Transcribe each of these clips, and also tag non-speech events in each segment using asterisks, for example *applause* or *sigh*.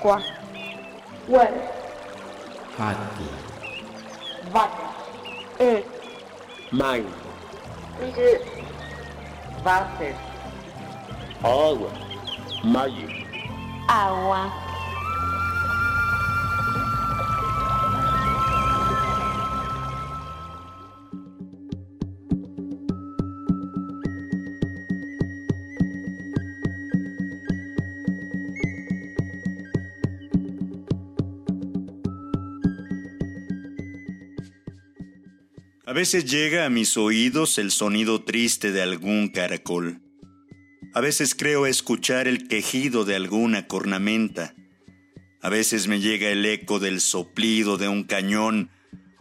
quatro, uero, rato, vaca, um, mãe, ide, váter, água, maio, água. A veces llega a mis oídos el sonido triste de algún caracol. A veces creo escuchar el quejido de alguna cornamenta. A veces me llega el eco del soplido de un cañón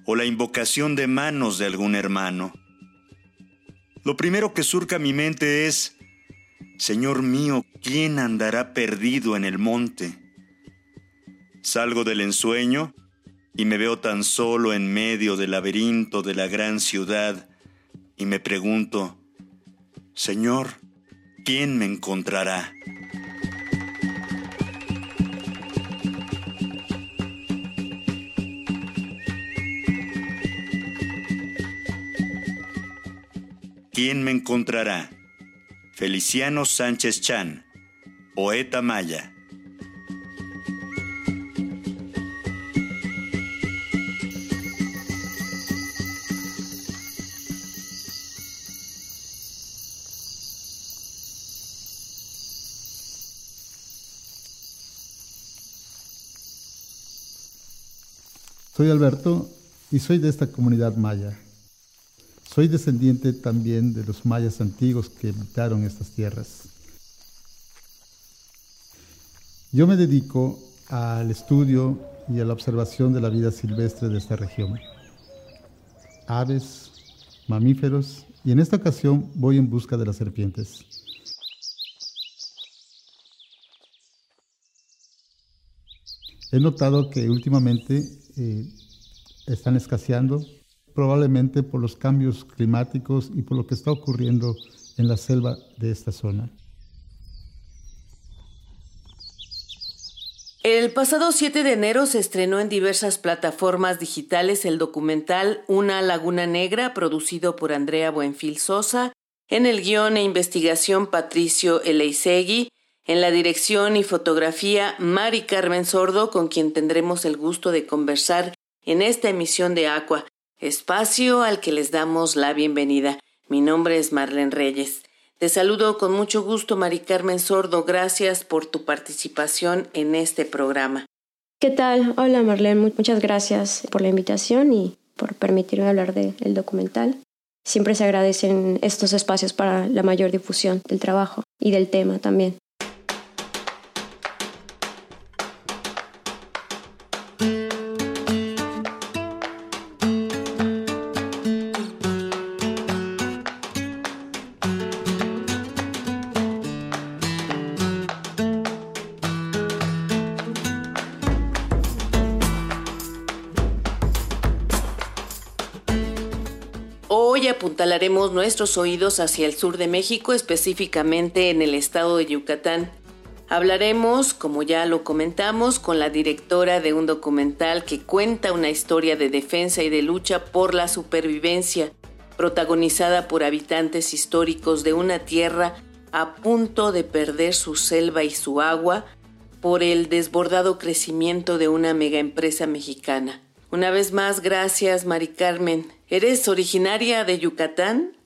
o la invocación de manos de algún hermano. Lo primero que surca mi mente es, Señor mío, ¿quién andará perdido en el monte? Salgo del ensueño y me veo tan solo en medio del laberinto de la gran ciudad y me pregunto, Señor, ¿quién me encontrará? ¿Quién me encontrará? Feliciano Sánchez Chan, poeta maya. Soy Alberto y soy de esta comunidad maya. Soy descendiente también de los mayas antiguos que habitaron estas tierras. Yo me dedico al estudio y a la observación de la vida silvestre de esta región. Aves, mamíferos y en esta ocasión voy en busca de las serpientes. He notado que últimamente eh, están escaseando, probablemente por los cambios climáticos y por lo que está ocurriendo en la selva de esta zona. El pasado 7 de enero se estrenó en diversas plataformas digitales el documental Una Laguna Negra, producido por Andrea Buenfil Sosa, en el guion e investigación Patricio Eleisegui, en la dirección y fotografía Mari Carmen Sordo, con quien tendremos el gusto de conversar en esta emisión de Aqua, espacio al que les damos la bienvenida. Mi nombre es Marlene Reyes. Te saludo con mucho gusto, Mari Carmen Sordo. Gracias por tu participación en este programa. ¿Qué tal? Hola, Marlene. Muchas gracias por la invitación y por permitirme hablar del documental. Siempre se agradecen estos espacios para la mayor difusión del trabajo y del tema también. Nuestros oídos hacia el sur de México, específicamente en el estado de Yucatán. Hablaremos, como ya lo comentamos, con la directora de un documental que cuenta una historia de defensa y de lucha por la supervivencia, protagonizada por habitantes históricos de una tierra a punto de perder su selva y su agua por el desbordado crecimiento de una megaempresa mexicana. Una vez más, gracias, Mari Carmen. ¿Eres originaria de Yucatán?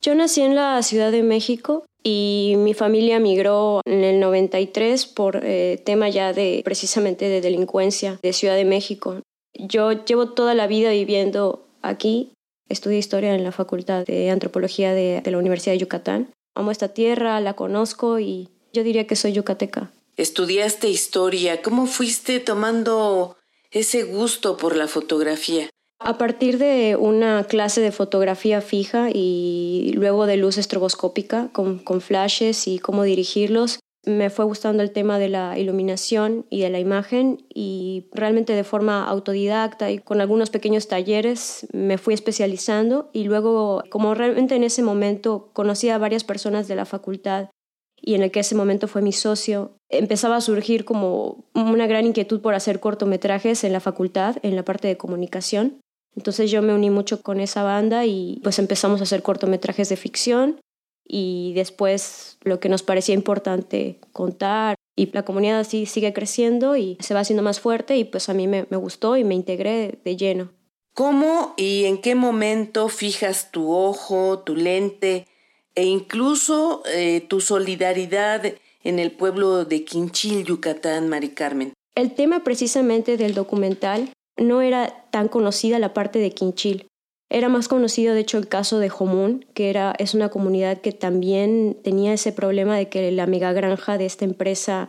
Yo nací en la Ciudad de México y mi familia migró en el 93 por eh, tema ya de precisamente de delincuencia de Ciudad de México. Yo llevo toda la vida viviendo aquí. Estudié historia en la Facultad de Antropología de, de la Universidad de Yucatán. Amo esta tierra, la conozco y yo diría que soy yucateca. Estudiaste historia. ¿Cómo fuiste tomando ese gusto por la fotografía? A partir de una clase de fotografía fija y luego de luz estroboscópica con, flashes y cómo dirigirlos, me fue gustando el tema de la iluminación y de la imagen y realmente de forma autodidacta y con algunos pequeños talleres me fui especializando y luego como realmente en ese momento conocí a varias personas de la facultad y en el que ese momento fue mi socio, empezaba a surgir como una gran inquietud por hacer cortometrajes en la facultad, en la parte de comunicación. Entonces yo me uní mucho con esa banda y pues empezamos a hacer cortometrajes de ficción y después lo que nos parecía importante contar y la comunidad así sigue creciendo y se va haciendo más fuerte y pues a mí me, gustó y me integré de lleno. ¿Cómo y en qué momento fijas tu ojo, tu lente e incluso eh, tu solidaridad en el pueblo de Quinchil, Yucatán, Mari Carmen? El tema precisamente del documental no era tan conocida la parte de Quinchil. Era más conocido, de hecho, el caso de Jomún, que era, es una comunidad que también tenía ese problema de que la mega granja de esta empresa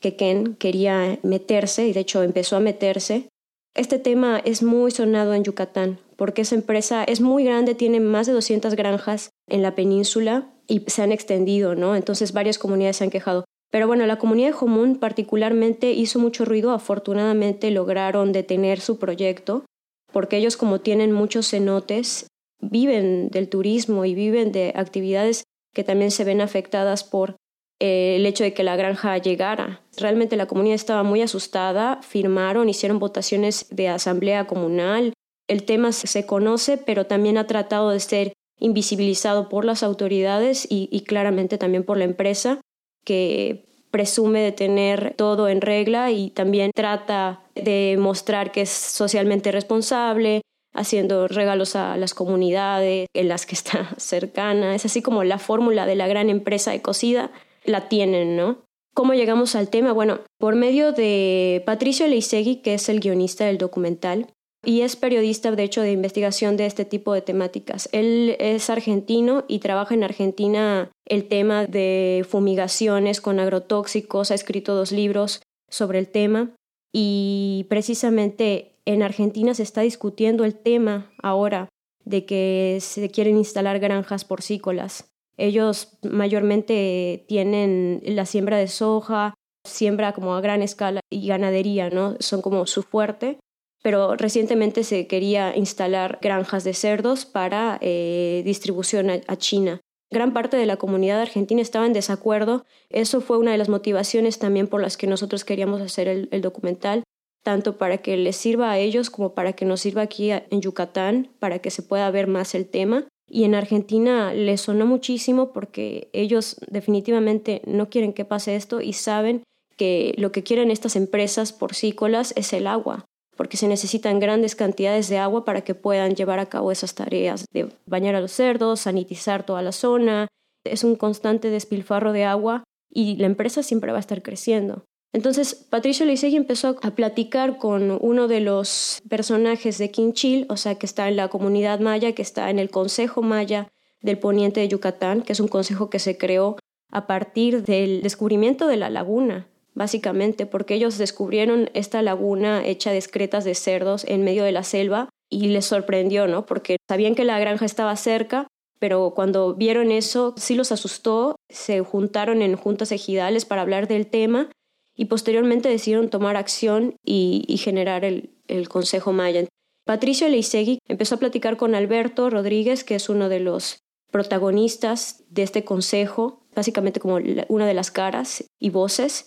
que Ken quería meterse, y de hecho empezó a meterse. Este tema es muy sonado en Yucatán, porque esa empresa es muy grande, tiene más de 200 granjas en la península y se han extendido, ¿no? Entonces varias comunidades se han quejado. Pero bueno, la comunidad de Jomún particularmente hizo mucho ruido, afortunadamente lograron detener su proyecto, porque ellos como tienen muchos cenotes, viven del turismo y viven de actividades que también se ven afectadas por eh, el hecho de que la granja llegara. Realmente la comunidad estaba muy asustada, firmaron, hicieron votaciones de asamblea comunal. El tema se conoce, pero también ha tratado de ser invisibilizado por las autoridades y, y claramente también por la empresa, que presume de tener todo en regla y también trata de mostrar que es socialmente responsable, haciendo regalos a las comunidades en las que está *laughs* cercana. Es así como la fórmula de la gran empresa de cocida la tienen, ¿no? ¿Cómo llegamos al tema? Bueno, por medio de Patricio Leisegui, que es el guionista del documental, y es periodista, de hecho, de investigación de este tipo de temáticas. Él es argentino y trabaja en Argentina el tema de fumigaciones con agrotóxicos, ha escrito dos libros sobre el tema y precisamente en Argentina se está discutiendo el tema ahora de que se quieren instalar granjas porcícolas ellos mayormente tienen la siembra de soja, siembra como a gran escala y ganadería, ¿no? Son como su fuerte. Pero recientemente se quería instalar granjas de cerdos para eh, distribución a, China. Gran parte de la comunidad argentina estaba en desacuerdo. Eso fue una de las motivaciones también por las que nosotros queríamos hacer el documental, tanto para que les sirva a ellos como para que nos sirva aquí en Yucatán, para que se pueda ver más el tema y en Argentina les sonó muchísimo porque ellos definitivamente no quieren que pase esto y saben que lo que quieren estas empresas porcícolas es el agua, porque se necesitan grandes cantidades de agua para que puedan llevar a cabo esas tareas de bañar a los cerdos, sanitizar toda la zona. Es un constante despilfarro de agua y la empresa siempre va a estar creciendo. Entonces, Patricio Leisegui empezó a platicar con uno de los personajes de Quinchil, o sea, que está en la comunidad maya, que está en el Consejo Maya del Poniente de Yucatán, que es un consejo que se creó a partir del descubrimiento de la laguna, básicamente, porque ellos descubrieron esta laguna hecha de excretas de cerdos en medio de la selva y les sorprendió, ¿no? Porque sabían que la granja estaba cerca, pero cuando vieron eso sí los asustó, se juntaron en juntas ejidales para hablar del tema y posteriormente decidieron tomar acción y, generar el, Consejo Maya. Patricio Leisegui empezó a platicar con Alberto Rodríguez, que es uno de los protagonistas de este consejo, básicamente como una de las caras y voces.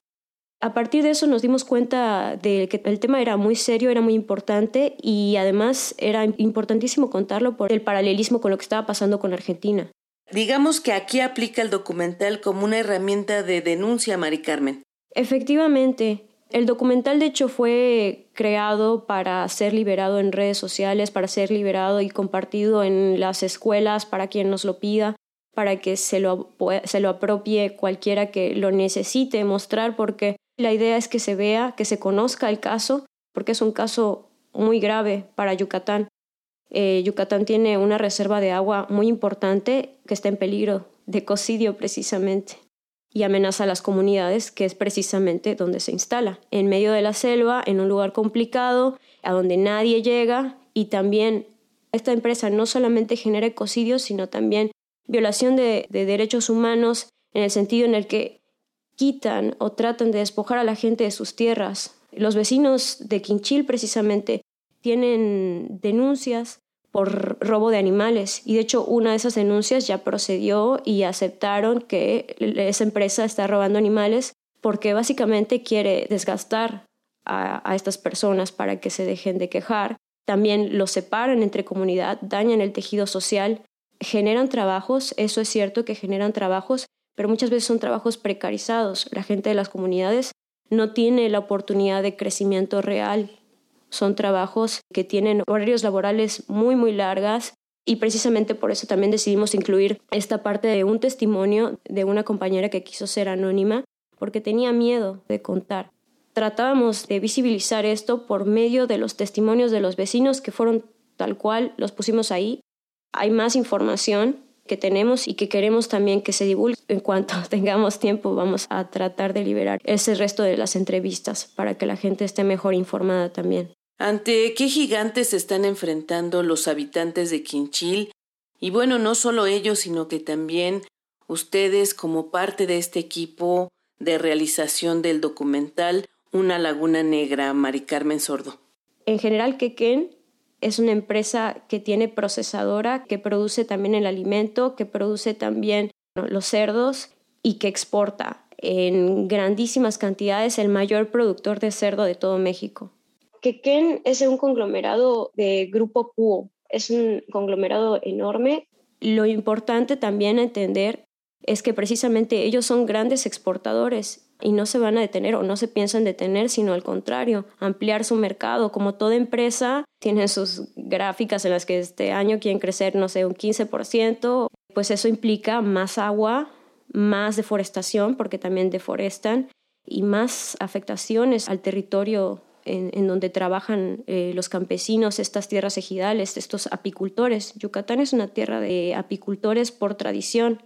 A partir de eso nos dimos cuenta de que el tema era muy serio, era muy importante y además era importantísimo contarlo por el paralelismo con lo que estaba pasando con Argentina. Digamos que aquí aplica el documental como una herramienta de denuncia, Mari Carmen. Efectivamente, el documental de hecho fue creado para ser liberado en redes sociales, para ser liberado y compartido en las escuelas para quien nos lo pida, para que se lo, se lo apropie cualquiera que lo necesite mostrar, porque la idea es que se vea, que se conozca el caso, porque es un caso muy grave para Yucatán. Eh, Yucatán tiene una reserva de agua muy importante que está en peligro de cocidio precisamente y amenaza a las comunidades, que es precisamente donde se instala, en medio de la selva, en un lugar complicado, a donde nadie llega y también esta empresa no solamente genera ecocidios, sino también violación de derechos humanos en el sentido en el que quitan o tratan de despojar a la gente de sus tierras. Los vecinos de Quinchil precisamente tienen denuncias por robo de animales. Y de hecho una de esas denuncias ya procedió y aceptaron que esa empresa está robando animales porque básicamente quiere desgastar a, estas personas para que se dejen de quejar. También los separan entre comunidad, dañan el tejido social, generan trabajos, eso es cierto que generan trabajos, pero muchas veces son trabajos precarizados. La gente de las comunidades no tiene la oportunidad de crecimiento real son trabajos que tienen horarios laborales muy, muy largas y precisamente por eso también decidimos incluir esta parte de un testimonio de una compañera que quiso ser anónima porque tenía miedo de contar. Tratábamos de visibilizar esto por medio de los testimonios de los vecinos que fueron tal cual, los pusimos ahí. Hay más información que tenemos y que queremos también que se divulgue. En cuanto *laughs* tengamos tiempo vamos a tratar de liberar ese resto de las entrevistas para que la gente esté mejor informada también. ¿Ante qué gigantes se están enfrentando los habitantes de Quinchil? Y bueno, no solo ellos, sino que también ustedes como parte de este equipo de realización del documental Una Laguna Negra, Mari Carmen Sordo. En general, Quequén es una empresa que tiene procesadora, que produce también el alimento, que produce también los cerdos y que exporta en grandísimas cantidades el mayor productor de cerdo de todo México. Quequén es un conglomerado de Grupo Cuo, es un conglomerado enorme. Lo importante también entender es que precisamente ellos son grandes exportadores y no se van a detener o no se piensan detener, sino al contrario, ampliar su mercado. Como toda empresa, tienen sus gráficas en las que este año quieren crecer, no sé, un 15%, pues eso implica más agua, más deforestación, porque también deforestan, y más afectaciones al territorio en, donde trabajan eh, los campesinos, estas tierras ejidales, estos apicultores. Yucatán es una tierra de apicultores por tradición.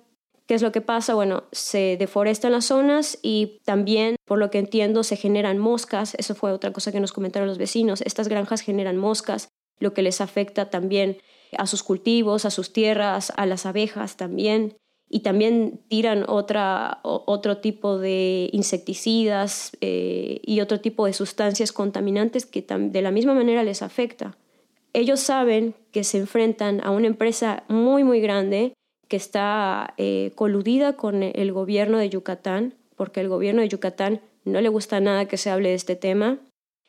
¿Qué es lo que pasa? Bueno, se deforestan las zonas y también, por lo que entiendo, se generan moscas. Eso fue otra cosa que nos comentaron los vecinos. Estas granjas generan moscas, lo que les afecta también a sus cultivos, a sus tierras, a las abejas también y también tiran otra, otro tipo de insecticidas eh, y otro tipo de sustancias contaminantes que de la misma manera les afecta. Ellos saben que se enfrentan a una empresa muy, muy grande que está eh, coludida con el gobierno de Yucatán, porque el gobierno de Yucatán no le gusta nada que se hable de este tema.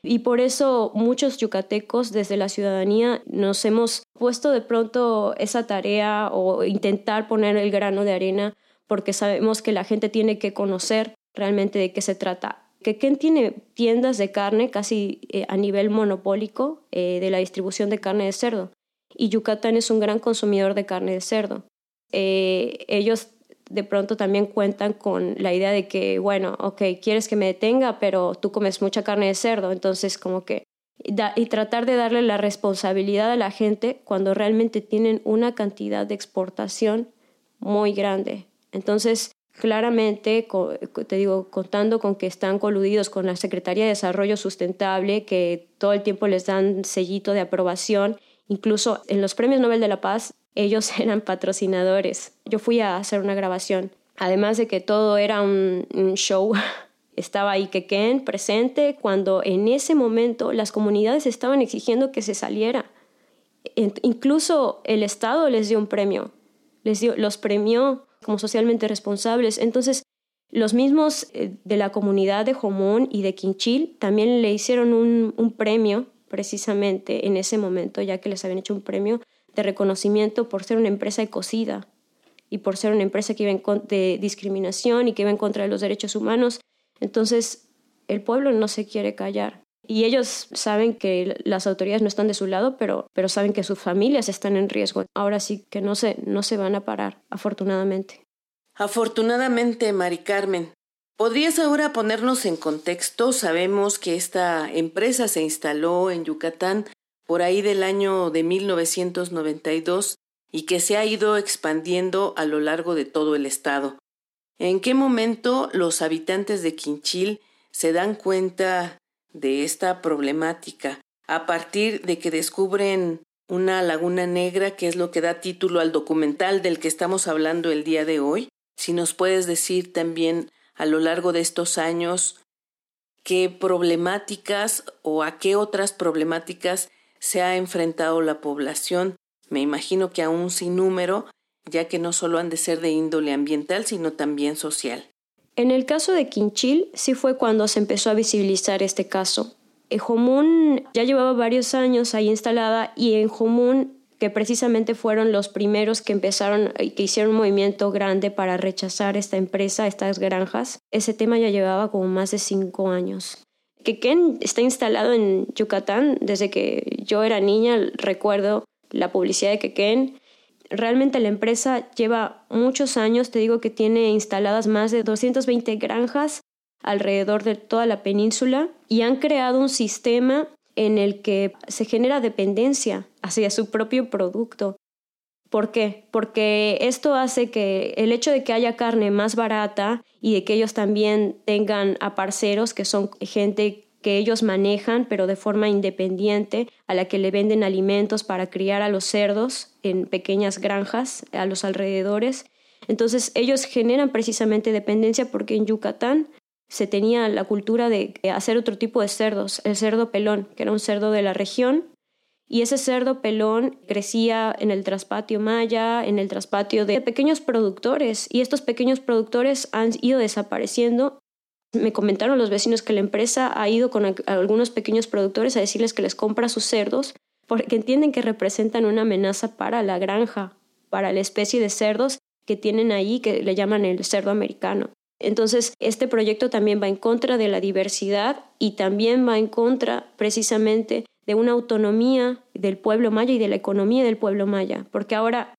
Y por eso muchos yucatecos desde la ciudadanía nos hemos puesto de pronto esa tarea o intentar poner el grano de arena porque sabemos que la gente tiene que conocer realmente de qué se trata. Que Ken tiene tiendas de carne casi eh, a nivel monopólico eh, de la distribución de carne de cerdo y Yucatán es un gran consumidor de carne de cerdo. Eh, ellos de pronto también cuentan con la idea de que, bueno, ok, quieres que me detenga, pero tú comes mucha carne de cerdo, entonces como que... y tratar de darle la responsabilidad a la gente cuando realmente tienen una cantidad de exportación muy grande. Entonces, claramente, te digo, contando con que están coludidos con la Secretaría de Desarrollo Sustentable, que todo el tiempo les dan sellito de aprobación, incluso en los premios Nobel de la Paz ellos *laughs* eran patrocinadores. Yo fui a hacer una grabación. Además de que todo era un, show, *laughs* estaba ahí Ken presente cuando en ese momento las comunidades estaban exigiendo que se saliera. Incluso el Estado les dio un premio, les dio, los premió como socialmente responsables. Entonces, los mismos eh, de la comunidad de Jomón y de Quinchil también le hicieron un premio precisamente en ese momento, ya que les habían hecho un premio de reconocimiento por ser una empresa ecocida y por ser una empresa que iba en de discriminación y que iba en contra de los derechos humanos. Entonces, el pueblo no se quiere callar. Y ellos saben que las autoridades no están de su lado, pero, pero saben que sus familias están en riesgo. Ahora sí que no se, no se van a parar, afortunadamente. Afortunadamente, Mari Carmen. ¿Podrías ahora ponernos en contexto? Sabemos que esta empresa se instaló en Yucatán por ahí del año de 1992 y que se ha ido expandiendo a lo largo de todo el estado. ¿En qué momento los habitantes de Quinchil se dan cuenta de esta problemática? A partir de que descubren una laguna negra, que es lo que da título al documental del que estamos hablando el día de hoy. Si nos puedes decir también a lo largo de estos años qué problemáticas o a qué otras problemáticas se ha enfrentado la población me imagino que aún sin número, ya que no solo han de ser de índole ambiental, sino también social. En el caso de Quinchil, sí fue cuando se empezó a visibilizar este caso. Jomún ya llevaba varios años ahí instalada y en Jomún que precisamente fueron los primeros que empezaron y que hicieron un movimiento grande para rechazar esta empresa, estas granjas. Ese tema ya llevaba como más de cinco años. Quequén está instalado en Yucatán desde que yo era niña, recuerdo la publicidad de Quequén. Realmente la empresa lleva muchos años, te digo que tiene instaladas más de 220 granjas alrededor de toda la península y han creado un sistema en el que se genera dependencia hacia su propio producto. ¿Por qué? Porque esto hace que el hecho de que haya carne más barata y de que ellos también tengan a parceros, que son gente que ellos manejan, pero de forma independiente, a la que le venden alimentos para criar a los cerdos en pequeñas granjas a los alrededores. Entonces ellos generan precisamente dependencia porque en Yucatán se tenía la cultura de hacer otro tipo de cerdos, el cerdo pelón, que era un cerdo de la región, y ese cerdo pelón crecía en el traspatio maya, en el traspatio de pequeños productores, y estos pequeños productores han ido desapareciendo. Me comentaron los vecinos que la empresa ha ido con algunos pequeños productores a decirles que les compra sus cerdos porque entienden que representan una amenaza para la granja, para la especie de cerdos que tienen ahí, que le llaman el cerdo americano. Entonces, este proyecto también va en contra de la diversidad y también va en contra precisamente de una autonomía del pueblo maya y de la economía del pueblo maya, porque ahora,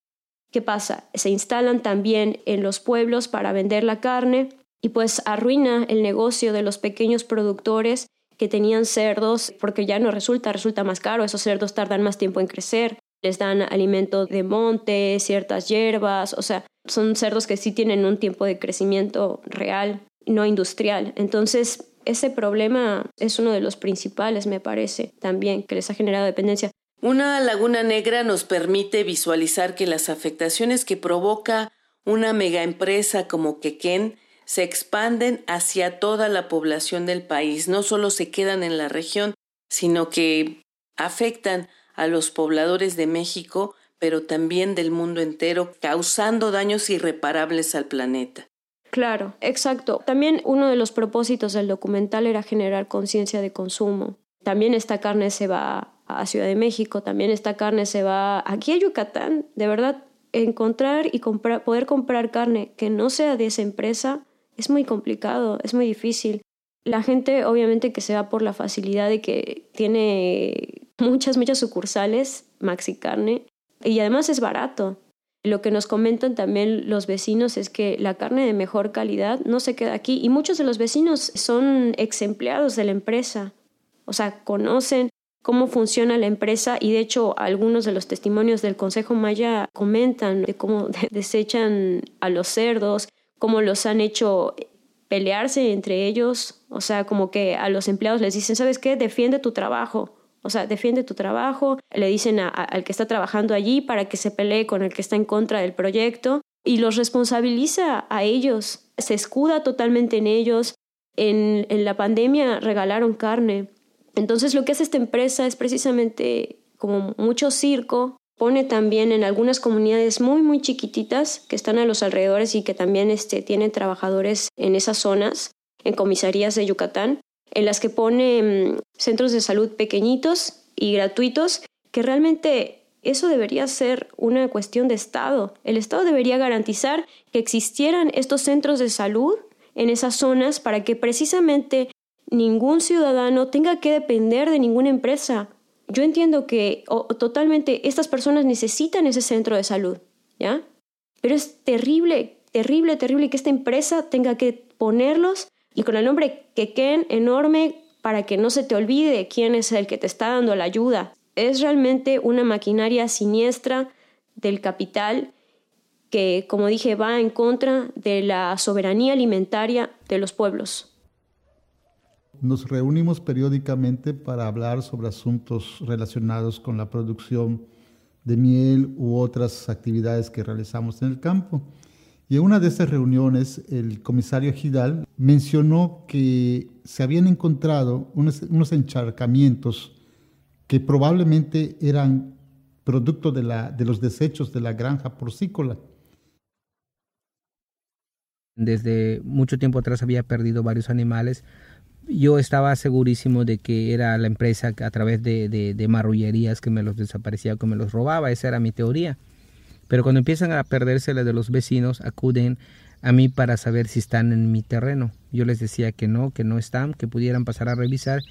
¿qué pasa? Se instalan también en los pueblos para vender la carne y pues arruina el negocio de los pequeños productores que tenían cerdos, porque ya no resulta, resulta más caro, esos cerdos tardan más tiempo en crecer, les dan alimento de monte, ciertas hierbas, o sea, son cerdos que sí tienen un tiempo de crecimiento real, no industrial. Entonces, ese problema es uno de los principales, me parece, también, que les ha generado dependencia. Una laguna negra nos permite visualizar que las afectaciones que provoca una megaempresa como Quequén se expanden hacia toda la población del país, no solo se quedan en la región, sino que afectan a los pobladores de México pero también del mundo entero, causando daños irreparables al planeta. Claro, exacto. También uno de los propósitos del documental era generar conciencia de consumo. También esta carne se va a Ciudad de México, también esta carne se va aquí a Yucatán. De verdad, encontrar y comprar, poder comprar carne que no sea de esa empresa es muy complicado, es muy difícil. La gente obviamente que se va por la facilidad de que tiene muchas, muchas sucursales, Maxi Carne, y además es barato. Lo que nos comentan también los vecinos es que la carne de mejor calidad no se queda aquí y muchos de los vecinos son ex empleados de la empresa. O sea, conocen cómo funciona la empresa y de hecho algunos de los testimonios del Consejo Maya comentan de cómo *laughs* desechan a los cerdos, cómo los han hecho pelearse entre ellos, o sea, como que a los empleados les dicen, ¿sabes qué? Defiende tu trabajo. O sea, defiende tu trabajo, le dicen al que está trabajando allí para que se pelee con el que está en contra del proyecto y los responsabiliza a ellos, se escuda totalmente en ellos. En, en la pandemia regalaron carne. Entonces lo que hace esta empresa es precisamente como mucho circo, pone también en algunas comunidades muy muy chiquititas que están a los alrededores y que también este, tienen trabajadores en esas zonas, en comisarías de Yucatán, en las que pone mm, centros de salud pequeñitos y gratuitos, que realmente eso debería ser una cuestión de Estado. El Estado debería garantizar que existieran estos centros de salud en esas zonas para que precisamente ningún ciudadano tenga que depender de ninguna empresa. Yo entiendo que totalmente estas personas necesitan ese centro de salud, ¿ya? Pero es terrible, terrible, terrible que esta empresa tenga que ponerlos y con el nombre Quequén enorme para que no se te olvide quién es el que te está dando la ayuda. Es realmente una maquinaria siniestra del capital que, como dije, va en contra de la soberanía alimentaria de los pueblos. Nos reunimos periódicamente para hablar sobre asuntos relacionados con la producción de miel u otras actividades que realizamos en el campo. Y en una de esas reuniones, el comisario Gidal mencionó que se habían encontrado unos, encharcamientos que probablemente eran producto de, la, de los desechos de la granja porcícola. Desde mucho tiempo atrás había perdido varios animales. Yo estaba segurísimo de que era la empresa a través de, de, marrullerías que me los desaparecía, que me los robaba. Esa era mi teoría. Pero cuando empiezan a perderse de los vecinos, acuden a mí para saber si están en mi terreno. Yo les decía que no, que no están, que pudieran pasar a revisar.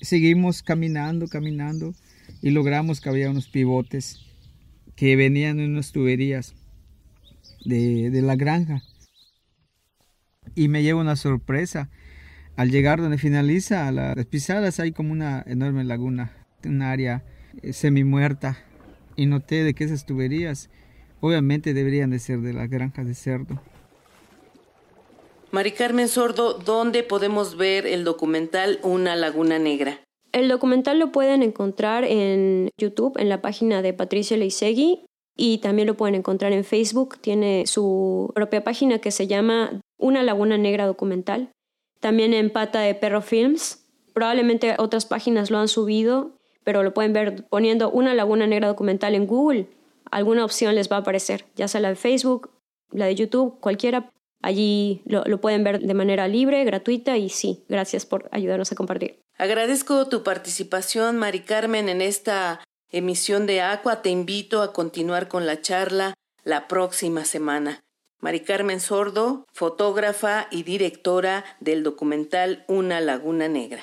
Seguimos caminando, caminando y logramos que había unos pivotes que venían en unas tuberías de, de la granja. Y me llevo una sorpresa. Al llegar donde finaliza las pisadas hay como una enorme laguna, un área eh, semi muerta. Y noté de que esas tuberías obviamente deberían de ser de la granja de cerdo. Mari Carmen Sordo, ¿dónde podemos ver el documental Una Laguna Negra? El documental lo pueden encontrar en YouTube, en la página de Patricia Leisegui, y también lo pueden encontrar en Facebook. Tiene su propia página que se llama Una Laguna Negra Documental. También en Pata de Perro Films. Probablemente otras páginas lo han subido, pero lo pueden ver poniendo Una Laguna Negra Documental en Google. Alguna opción les va a aparecer, ya sea la de Facebook, la de YouTube, cualquiera. Allí lo, lo pueden ver de manera libre, gratuita y sí, gracias por ayudarnos a compartir. Agradezco tu participación, Mari Carmen, en esta emisión de Aqua. Te invito a continuar con la charla la próxima semana. Mari Carmen Sordo, fotógrafa y directora del documental Una Laguna Negra.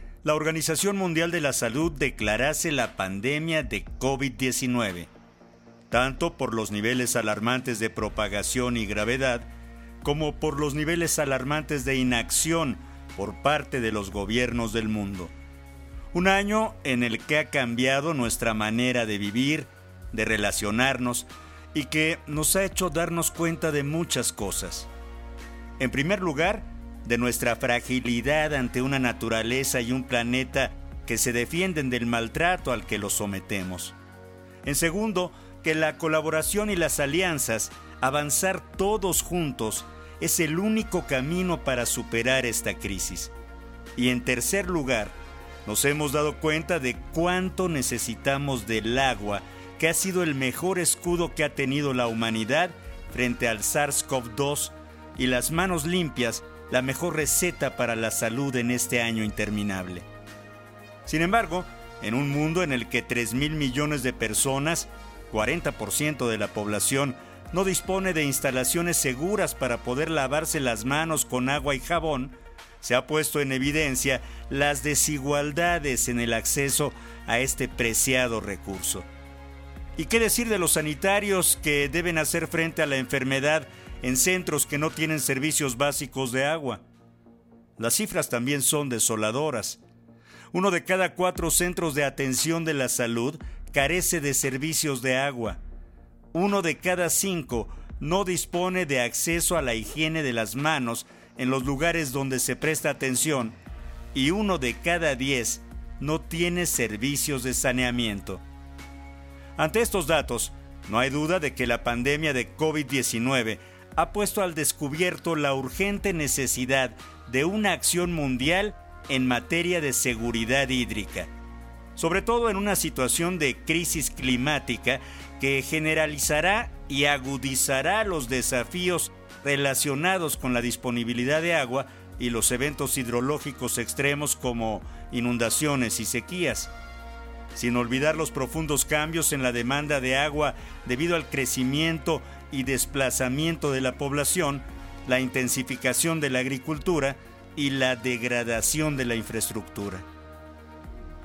...la Organización Mundial de la Salud declarase la pandemia de COVID-19 tanto por los niveles alarmantes de propagación y gravedad, como por los niveles alarmantes de inacción por parte de los gobiernos del mundo. Un año en el que ha cambiado nuestra manera de vivir, de relacionarnos y que nos ha hecho darnos cuenta de muchas cosas. En primer lugar, de nuestra fragilidad ante una naturaleza y un planeta que se defienden del maltrato al que los sometemos. En segundo, que la colaboración y las alianzas, avanzar todos juntos, es el único camino para superar esta crisis. Y en tercer lugar, nos hemos dado cuenta de cuánto necesitamos del agua, que ha sido el mejor escudo que ha tenido la humanidad frente al SARS-CoV-2 y las manos limpias, la mejor receta para la salud en este año interminable. Sin embargo, en un mundo en el que 3 mil millones de personas 40% de la población no dispone de instalaciones seguras para poder lavarse las manos con agua y jabón, se ha puesto en evidencia las desigualdades en el acceso a este preciado recurso. ¿Y qué decir de los sanitarios que deben hacer frente a la enfermedad en centros que no tienen servicios básicos de agua? Las cifras también son desoladoras. Uno de cada cuatro centros de atención de la salud carece de servicios de agua. Uno de cada cinco no dispone de acceso a la higiene de las manos en los lugares donde se presta atención y uno de cada diez no tiene servicios de saneamiento. Ante estos datos, no hay duda de que la pandemia de COVID-19 ha puesto al descubierto la urgente necesidad de una acción mundial en materia de seguridad hídrica, sobre todo en una situación de crisis climática que generalizará y agudizará los desafíos relacionados con la disponibilidad de agua y los eventos hidrológicos extremos como inundaciones y sequías. Sin olvidar los profundos cambios en la demanda de agua debido al crecimiento y desplazamiento de la población, la intensificación de la agricultura y la degradación de la infraestructura.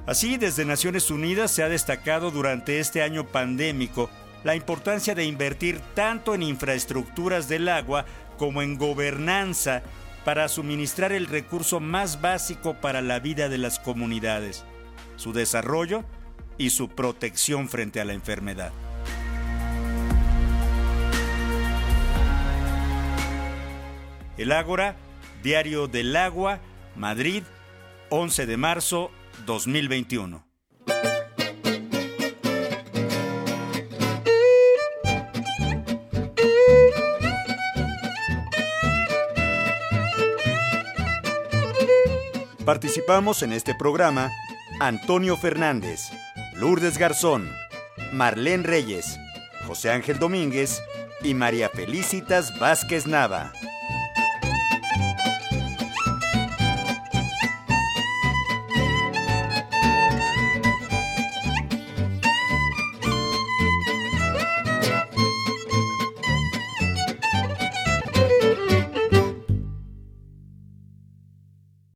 Así, desde Naciones Unidas se ha destacado durante este año pandémico la importancia de invertir tanto en infraestructuras del agua como en gobernanza para suministrar el recurso más básico para la vida de las comunidades, su desarrollo y su protección frente a la enfermedad. El Ágora, Diario del Agua, Madrid, 11 de marzo 2021. Participamos en este programa Antonio Fernández, Lourdes Garzón, Marlene Reyes, José Ángel Domínguez y María Felicitas Vázquez Nava.